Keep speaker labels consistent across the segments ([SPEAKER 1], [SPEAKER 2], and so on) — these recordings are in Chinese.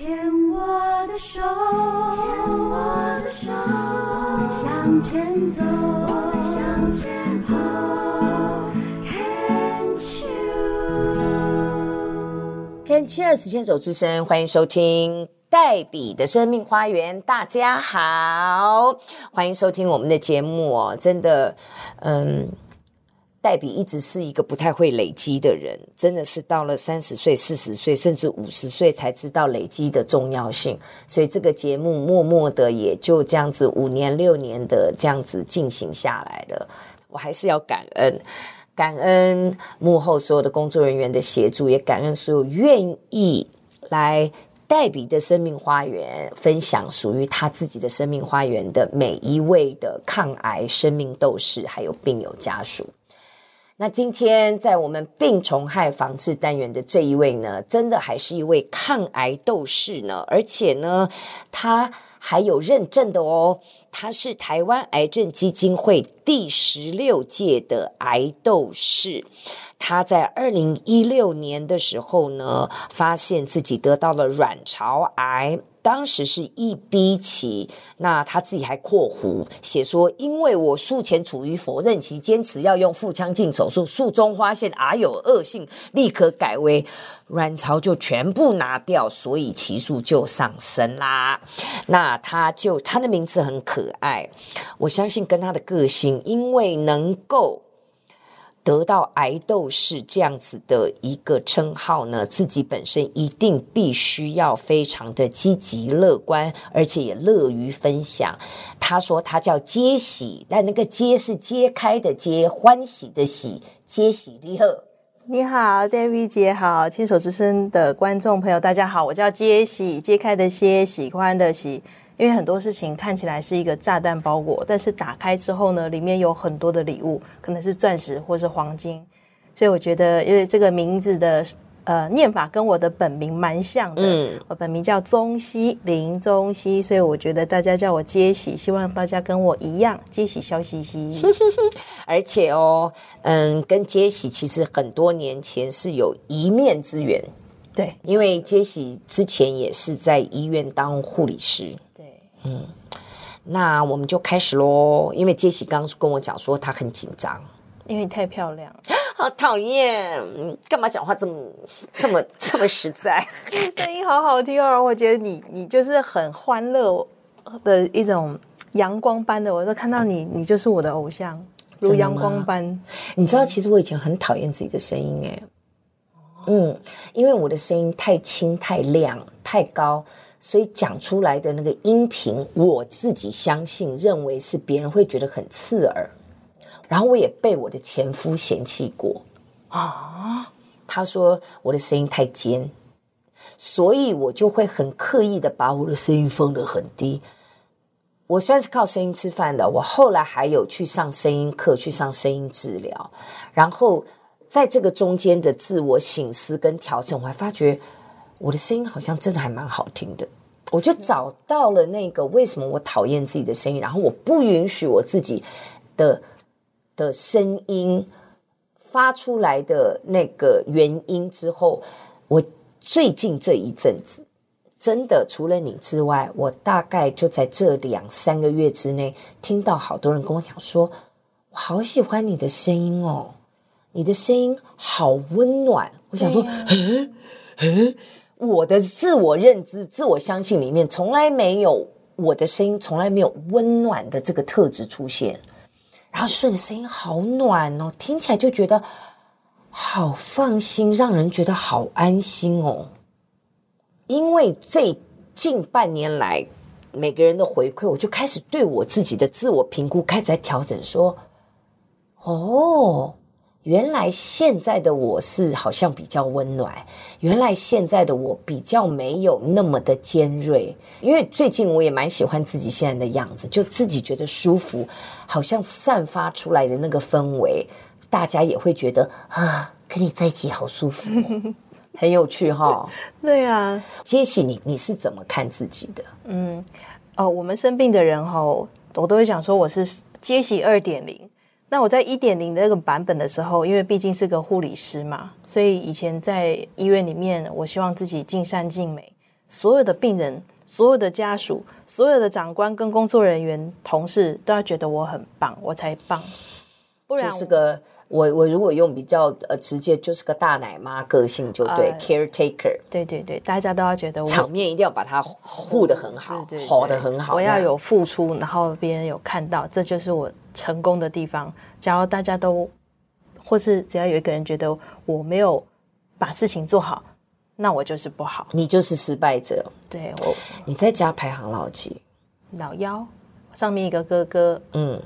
[SPEAKER 1] 牵我的手，牵我的手，我们向前走，我们向前走。Can Cheers 牵手之声，欢迎收听黛比的生命花园。大家好，欢迎收听我们的节目哦。真的，嗯。黛比一直是一个不太会累积的人，真的是到了三十岁、四十岁，甚至五十岁才知道累积的重要性。所以这个节目默默的也就这样子五年、六年的这样子进行下来了。我还是要感恩，感恩幕后所有的工作人员的协助，也感恩所有愿意来黛比的生命花园分享属于他自己的生命花园的每一位的抗癌生命斗士，还有病友家属。那今天在我们病虫害防治单元的这一位呢，真的还是一位抗癌斗士呢，而且呢，他还有认证的哦，他是台湾癌症基金会第十六届的癌斗士。他在二零一六年的时候呢，发现自己得到了卵巢癌。当时是一 B 期，那他自己还括弧写说，因为我术前处于否认期，坚持要用腹腔镜手术，术中发现啊有恶性，立刻改为卵巢就全部拿掉，所以期数就上升啦。那他就他的名字很可爱，我相信跟他的个性，因为能够。得到癌斗士这样子的一个称号呢，自己本身一定必须要非常的积极乐观，而且也乐于分享。他说他叫揭喜，但那个揭是揭开的揭，欢喜的喜，揭喜你好，
[SPEAKER 2] 你好，David 姐好，牵手之声的观众朋友大家好，我叫揭喜，揭开的揭，喜欢的喜。因为很多事情看起来是一个炸弹包裹，但是打开之后呢，里面有很多的礼物，可能是钻石或是黄金，所以我觉得，因为这个名字的呃念法跟我的本名蛮像的，嗯，我本名叫宗熙林宗熙，所以我觉得大家叫我接喜，希望大家跟我一样，接喜笑嘻嘻。
[SPEAKER 1] 而且哦，嗯，跟接喜其实很多年前是有一面之缘，
[SPEAKER 2] 对，
[SPEAKER 1] 因为揭喜之前也是在医院当护理师。嗯，那我们就开始喽。因为杰西刚刚跟我讲说他很紧张，
[SPEAKER 2] 因为你太漂亮，
[SPEAKER 1] 好讨厌！干嘛讲话这么这么这么实在？
[SPEAKER 2] 声音好好听哦！我觉得你你就是很欢乐的一种阳光般的，我都看到你，你就是我的偶像，如阳光般。
[SPEAKER 1] 你知道，其实我以前很讨厌自己的声音诶，嗯，因为我的声音太轻、太亮、太高。所以讲出来的那个音频，我自己相信认为是别人会觉得很刺耳，然后我也被我的前夫嫌弃过啊，他说我的声音太尖，所以我就会很刻意的把我的声音放得很低。我虽然是靠声音吃饭的，我后来还有去上声音课，去上声音治疗，然后在这个中间的自我醒思跟调整，我还发觉。我的声音好像真的还蛮好听的，我就找到了那个为什么我讨厌自己的声音，然后我不允许我自己的的声音发出来的那个原因之后，我最近这一阵子真的除了你之外，我大概就在这两三个月之内听到好多人跟我讲说，我好喜欢你的声音哦，你的声音好温暖。我想说，嗯嗯。我的自我认知、自我相信里面，从来没有我的声音，从来没有温暖的这个特质出现。然后顺的声音好暖哦，听起来就觉得好放心，让人觉得好安心哦。因为这近半年来每个人的回馈，我就开始对我自己的自我评估开始在调整，说哦。原来现在的我是好像比较温暖，原来现在的我比较没有那么的尖锐，因为最近我也蛮喜欢自己现在的样子，就自己觉得舒服，好像散发出来的那个氛围，大家也会觉得啊，跟你在一起好舒服，很有趣哈、哦。
[SPEAKER 2] 对啊，
[SPEAKER 1] 杰西，你你是怎么看自己的？
[SPEAKER 2] 嗯，哦，我们生病的人哈，我都会讲说我是杰西二点零。那我在一点零的那个版本的时候，因为毕竟是个护理师嘛，所以以前在医院里面，我希望自己尽善尽美，所有的病人、所有的家属、所有的长官跟工作人员、同事都要觉得我很棒，我才棒。不然
[SPEAKER 1] 就是个我我如果用比较呃直接，就是个大奶妈个性就对、呃、caretaker。
[SPEAKER 2] 对对对，大家都要觉得我
[SPEAKER 1] 场面一定要把它护的很好，好的很好。
[SPEAKER 2] 我要有付出，然后别人有看到，这就是我成功的地方。假如大家都，或是只要有一个人觉得我没有把事情做好，那我就是不好，
[SPEAKER 1] 你就是失败者。
[SPEAKER 2] 对我，
[SPEAKER 1] 你在家排行老几？
[SPEAKER 2] 老幺，上面一个哥哥。
[SPEAKER 1] 嗯。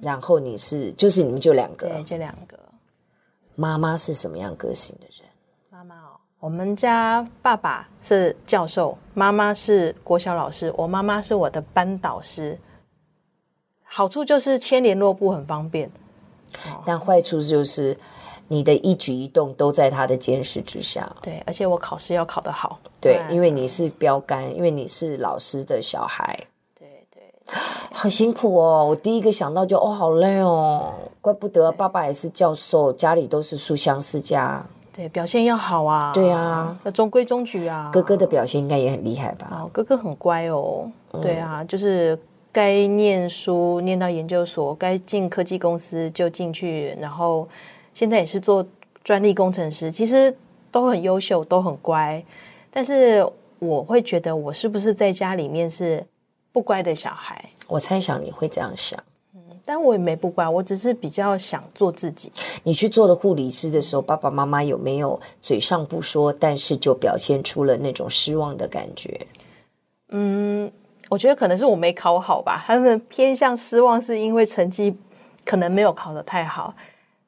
[SPEAKER 1] 然后你是，就是你们就两个，
[SPEAKER 2] 对，就两个。
[SPEAKER 1] 妈妈是什么样个性的人？
[SPEAKER 2] 妈妈哦，我们家爸爸是教授，妈妈是国小老师，我妈妈是我的班导师。好处就是牵联络簿很方便，
[SPEAKER 1] 但坏处就是你的一举一动都在他的监视之下。
[SPEAKER 2] 对，而且我考试要考得好，
[SPEAKER 1] 对，因为你是标杆，因为你是老师的小孩。很辛苦哦，我第一个想到就哦，好累哦，怪不得爸爸也是教授，家里都是书香世家。
[SPEAKER 2] 对，表现要好啊。
[SPEAKER 1] 对啊，
[SPEAKER 2] 要中规中矩啊。
[SPEAKER 1] 哥哥的表现应该也很厉害吧？
[SPEAKER 2] 哦，哥哥很乖哦。嗯、对啊，就是该念书念到研究所，该进科技公司就进去，然后现在也是做专利工程师，其实都很优秀，都很乖。但是我会觉得，我是不是在家里面是？不乖的小孩，
[SPEAKER 1] 我猜想你会这样想，
[SPEAKER 2] 嗯，但我也没不乖，我只是比较想做自己。
[SPEAKER 1] 你去做了护理师的时候，爸爸妈妈有没有嘴上不说，但是就表现出了那种失望的感觉？
[SPEAKER 2] 嗯，我觉得可能是我没考好吧，他们偏向失望，是因为成绩可能没有考得太好。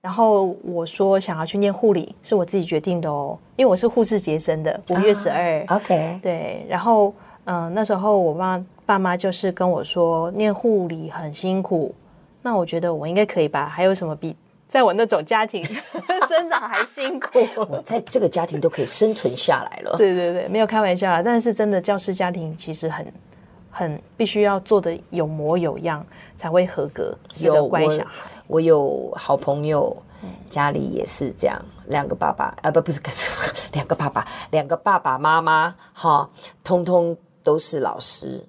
[SPEAKER 2] 然后我说想要去念护理，是我自己决定的哦，因为我是护士节生的，五月十二。
[SPEAKER 1] 啊，OK，
[SPEAKER 2] 对，然后嗯，那时候我妈。爸妈就是跟我说，念护理很辛苦，那我觉得我应该可以吧？还有什么比在我那种家庭 生长还辛苦？
[SPEAKER 1] 我在这个家庭都可以生存下来了。
[SPEAKER 2] 对对对，没有开玩笑，但是真的教师家庭其实很很必须要做的有模有样才会合格，是个乖小孩。
[SPEAKER 1] 我，我有好朋友，家里也是这样，两个爸爸啊，不不是，两个爸爸，两个爸爸妈妈哈，通通都是老师。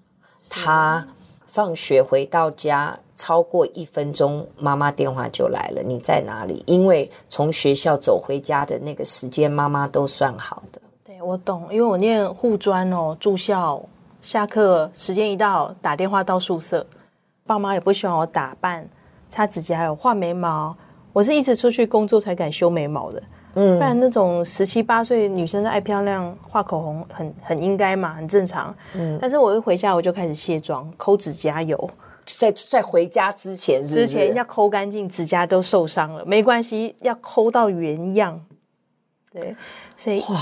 [SPEAKER 1] 他放学回到家，超过一分钟，妈妈电话就来了。你在哪里？因为从学校走回家的那个时间，妈妈都算好的。
[SPEAKER 2] 对，我懂，因为我念护专哦，住校，下课时间一到，打电话到宿舍，爸妈也不喜欢我打扮、擦指甲，还有画眉毛。我是一直出去工作才敢修眉毛的。嗯，不然那种十七八岁女生爱漂亮，画口红很很应该嘛，很正常。嗯，但是我一回家我就开始卸妆，抠指甲油，
[SPEAKER 1] 在在回家之前是是，之前
[SPEAKER 2] 要抠干净，指甲都受伤了，没关系，要抠到原样。对，所以哇，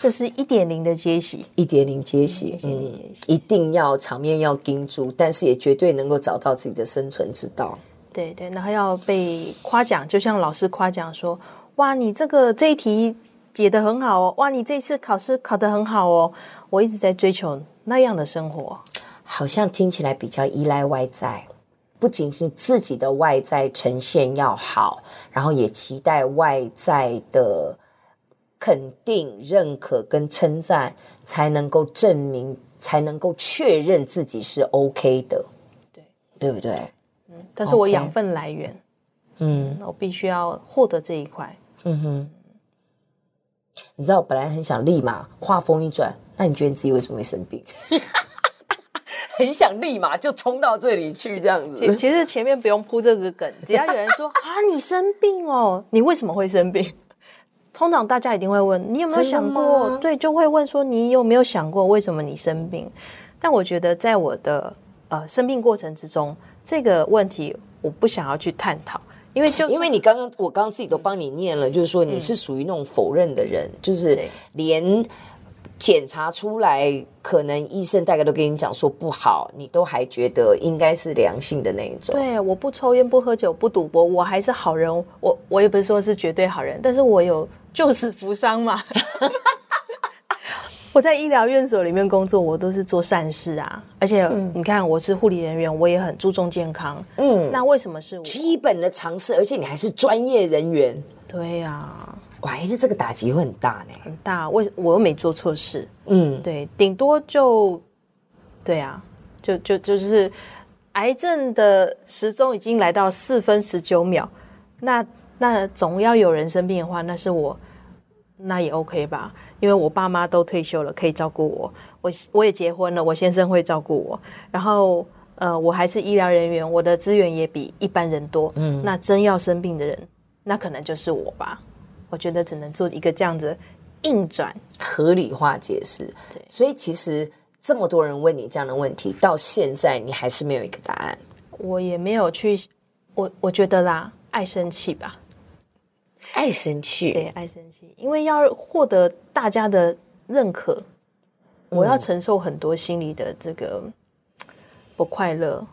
[SPEAKER 2] 这是一点零的接洗，
[SPEAKER 1] 一点零接洗，嗯，一定要场面要盯住，但是也绝对能够找到自己的生存之道。
[SPEAKER 2] 对对，然后要被夸奖，就像老师夸奖说。哇，你这个这一题解得很好哦！哇，你这次考试考得很好哦！我一直在追求那样的生活，
[SPEAKER 1] 好像听起来比较依赖外在，不仅是自己的外在呈现要好，然后也期待外在的肯定、认可跟称赞，才能够证明，才能够确认自己是 OK 的，
[SPEAKER 2] 对，
[SPEAKER 1] 对不对？
[SPEAKER 2] 嗯，但是我养分来源，Okay.
[SPEAKER 1] 嗯，
[SPEAKER 2] 我必须要获得这一块。嗯哼，
[SPEAKER 1] 你知道我本来很想立马话锋一转，那你觉得你自己为什么会生病？很想立马就冲到这里去这样子。
[SPEAKER 2] 其其实前面不用铺这个梗，只要有人说 啊，你生病哦，你为什么会生病？通常大家一定会问你有没有想过？对，就会问说你有没有想过为什么你生病？但我觉得在我的呃生病过程之中，这个问题我不想要去探讨。因为就
[SPEAKER 1] 因为你刚刚我刚刚自己都帮你念了，就是说你是属于那种否认的人，就是连检查出来可能医生大概都跟你讲说不好，你都还觉得应该是良性的那一种。
[SPEAKER 2] 对，我不抽烟不喝酒不赌博，我还是好人。我我也不是说是绝对好人，但是我有救死扶伤嘛。我在医疗院所里面工作，我都是做善事啊，而且你看，我是护理人员，我也很注重健康。嗯，那为什么是我？
[SPEAKER 1] 基本的常识，而且你还是专业人员。
[SPEAKER 2] 对呀、啊，
[SPEAKER 1] 哇，那这个打击会很大呢，
[SPEAKER 2] 很大。为我又没做错事，
[SPEAKER 1] 嗯，
[SPEAKER 2] 对，顶多就，对啊，就就就是，癌症的时钟已经来到四分十九秒，那那总要有人生病的话，那是我，那也 OK 吧，因为我爸妈都退休了，可以照顾我，我我也结婚了，我先生会照顾我，然后呃，我还是医疗人员，我的资源也比一般人多，嗯，那真要生病的人，那可能就是我吧。我觉得只能做一个这样子硬转。
[SPEAKER 1] 合理化解释。对，所以其实这么多人问你这样的问题，到现在你还是没有一个答案。
[SPEAKER 2] 我也没有去，我我觉得啦，爱生气吧，
[SPEAKER 1] 爱生气，
[SPEAKER 2] 对，爱生气，因为要获得大家的认可，我要承受很多心里的这个不快乐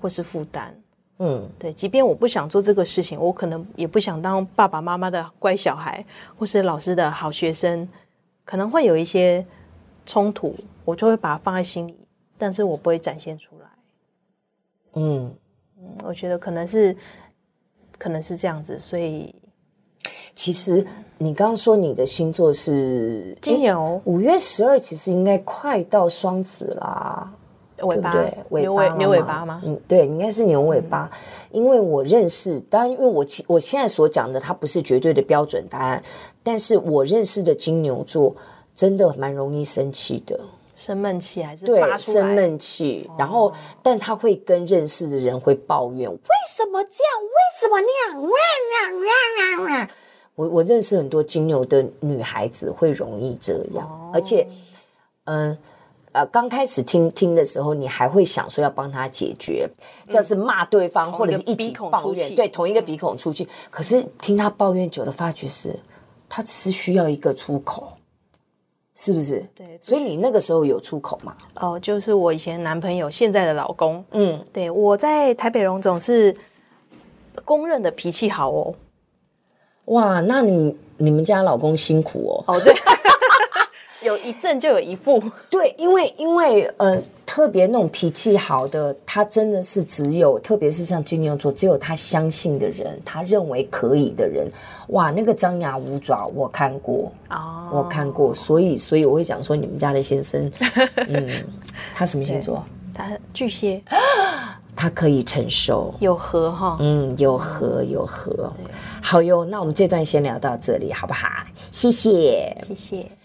[SPEAKER 2] 或是负担。嗯，对，即便我不想做这个事情，我可能也不想当爸爸妈妈的乖小孩，或是老师的好学生，可能会有一些冲突，我就会把它放在心里，但是我不会展现出来。嗯。嗯，我觉得可能是，可能是这样子，所以
[SPEAKER 1] 其实你刚刚说你的星座是
[SPEAKER 2] 金牛，
[SPEAKER 1] 五月十二，其实应该快到双子啦。
[SPEAKER 2] 尾巴，
[SPEAKER 1] 对，
[SPEAKER 2] 牛尾牛尾巴吗？
[SPEAKER 1] 嗯，对，应该是牛尾巴。嗯、因为我认识，当然，因为我我现在所讲的，它不是绝对的标准答案，但是我认识的金牛座真的蛮容易生气的，
[SPEAKER 2] 生闷气还是
[SPEAKER 1] 对，生闷气。然后，哦、但他会跟认识的人会抱怨，为什么这样？为什么那样？哇哇哇哇！我我认识很多金牛的女孩子会容易这样，哦、而且，嗯、呃。呃，刚开始听听的时候，你还会想说要帮他解决，这是骂对方，或者是一起抱怨，对，同一个鼻孔出气。可是听他抱怨久了，发觉是他只是需要一个出口，是不是？对。所以你那个时候有出口吗？
[SPEAKER 2] 哦，就是我以前男朋友，现在的老公。嗯，对，我在台北荣总是公认的脾气好哦。
[SPEAKER 1] 哇，那你你们家老公辛苦哦。
[SPEAKER 2] 哦，对。有一阵就有一副，
[SPEAKER 1] 对，因为因为呃，特别那种脾气好的，他真的是只有，特别是像金牛座，只有他相信的人，他认为可以的人，哇，那个张牙舞爪，我看过哦，我看过，所以所以我会讲说，你们家的先生，嗯，他什么星座？
[SPEAKER 2] 他巨蟹，
[SPEAKER 1] 他可以承受，
[SPEAKER 2] 有和哈，
[SPEAKER 1] 嗯，有和有和，好哟，那我们这段先聊到这里，好不好？谢谢，
[SPEAKER 2] 谢谢。